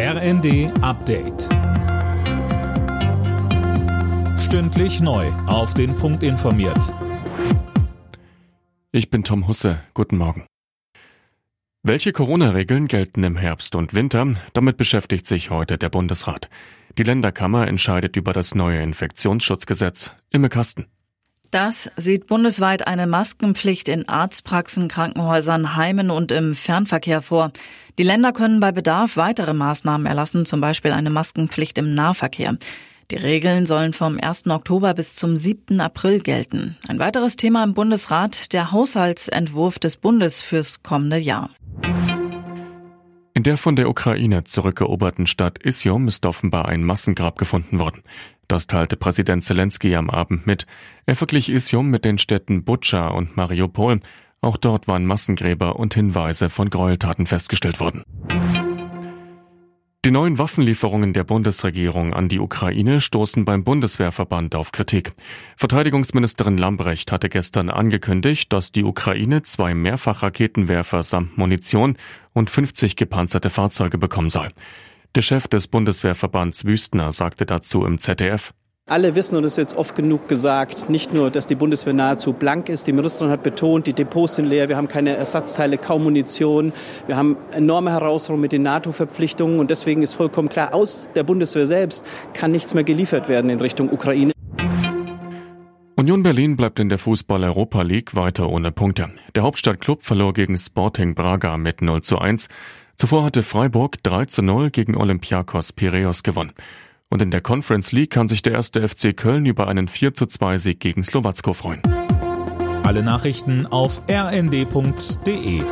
RND Update. Stündlich neu. Auf den Punkt informiert. Ich bin Tom Husse. Guten Morgen. Welche Corona-Regeln gelten im Herbst und Winter? Damit beschäftigt sich heute der Bundesrat. Die Länderkammer entscheidet über das neue Infektionsschutzgesetz. Imme Kasten. Das sieht bundesweit eine Maskenpflicht in Arztpraxen, Krankenhäusern, Heimen und im Fernverkehr vor. Die Länder können bei Bedarf weitere Maßnahmen erlassen, zum Beispiel eine Maskenpflicht im Nahverkehr. Die Regeln sollen vom 1. Oktober bis zum 7. April gelten. Ein weiteres Thema im Bundesrat, der Haushaltsentwurf des Bundes fürs kommende Jahr. In der von der Ukraine zurückeroberten Stadt Isium ist offenbar ein Massengrab gefunden worden. Das teilte Präsident Zelensky am Abend mit. Er verglich Isium mit den Städten Butscha und Mariupol. Auch dort waren Massengräber und Hinweise von Gräueltaten festgestellt worden. Die neuen Waffenlieferungen der Bundesregierung an die Ukraine stoßen beim Bundeswehrverband auf Kritik. Verteidigungsministerin Lambrecht hatte gestern angekündigt, dass die Ukraine zwei Mehrfachraketenwerfer samt Munition und 50 gepanzerte Fahrzeuge bekommen soll. Der Chef des Bundeswehrverbands Wüstner sagte dazu im ZDF, alle wissen, und das ist jetzt oft genug gesagt, nicht nur, dass die Bundeswehr nahezu blank ist. Die Ministerin hat betont, die Depots sind leer, wir haben keine Ersatzteile, kaum Munition. Wir haben enorme Herausforderungen mit den NATO-Verpflichtungen. Und deswegen ist vollkommen klar, aus der Bundeswehr selbst kann nichts mehr geliefert werden in Richtung Ukraine. Union Berlin bleibt in der Fußball-Europa League weiter ohne Punkte. Der Hauptstadtklub verlor gegen Sporting Braga mit 0 zu 1. Zuvor hatte Freiburg 3 zu 0 gegen Olympiakos Piraeus gewonnen. Und in der Conference League kann sich der erste FC Köln über einen 4 zu 2 Sieg gegen Slowacko freuen. Alle Nachrichten auf rnd.de